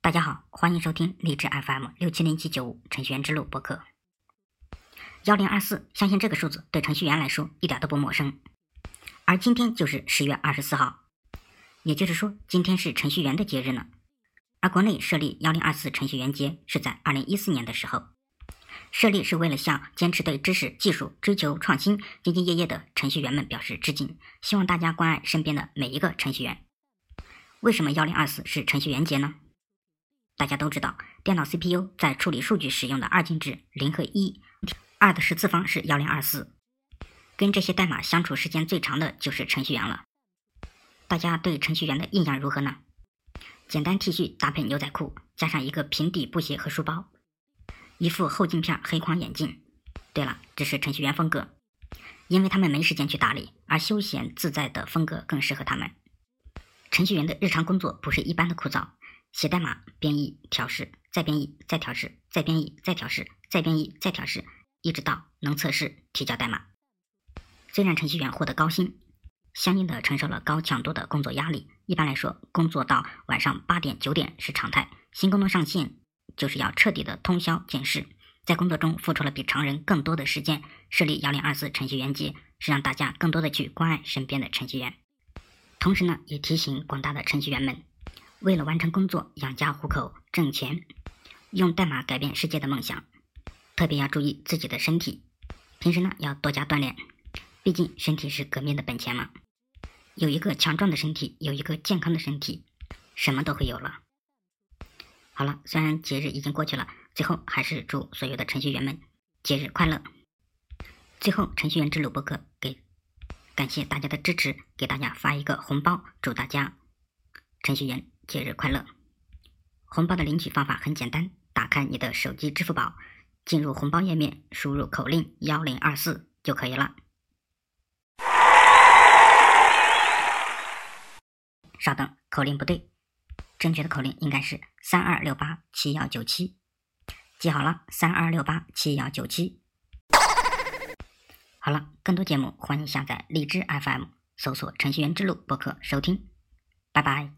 大家好，欢迎收听励志 FM 六七零七九五程序员之路播客。幺零二四，相信这个数字对程序员来说一点都不陌生。而今天就是十月二十四号，也就是说，今天是程序员的节日呢。而国内设立幺零二四程序员节是在二零一四年的时候，设立是为了向坚持对知识、技术追求创新、兢兢业业的程序员们表示致敬，希望大家关爱身边的每一个程序员。为什么幺零二四是程序员节呢？大家都知道，电脑 CPU 在处理数据使用的二进制零和一，二的十次方是幺零二四。跟这些代码相处时间最长的就是程序员了。大家对程序员的印象如何呢？简单 T 恤搭配牛仔裤，加上一个平底布鞋和书包，一副厚镜片黑框眼镜。对了，这是程序员风格，因为他们没时间去打理，而休闲自在的风格更适合他们。程序员的日常工作不是一般的枯燥。写代码、编译、调试，再编译、再调试，再编译、再调试，再编译、再调试，一直到能测试、提交代码。虽然程序员获得高薪，相应的承受了高强度的工作压力。一般来说，工作到晚上八点、九点是常态。新功能上线就是要彻底的通宵检视，在工作中付出了比常人更多的时间。设立幺零二四程序员节，是让大家更多的去关爱身边的程序员，同时呢，也提醒广大的程序员们。为了完成工作、养家糊口、挣钱，用代码改变世界的梦想，特别要注意自己的身体。平时呢要多加锻炼，毕竟身体是革命的本钱嘛。有一个强壮的身体，有一个健康的身体，什么都会有了。好了，虽然节日已经过去了，最后还是祝所有的程序员们节日快乐。最后，程序员之路博客给感谢大家的支持，给大家发一个红包，祝大家程序员。节日快乐！红包的领取方法很简单，打开你的手机支付宝，进入红包页面，输入口令幺零二四就可以了。稍等，口令不对，正确的口令应该是三二六八七幺九七。记好了，三二六八七幺九七。好了，更多节目欢迎下载荔枝 FM，搜索“程序员之路”播客收听。拜拜。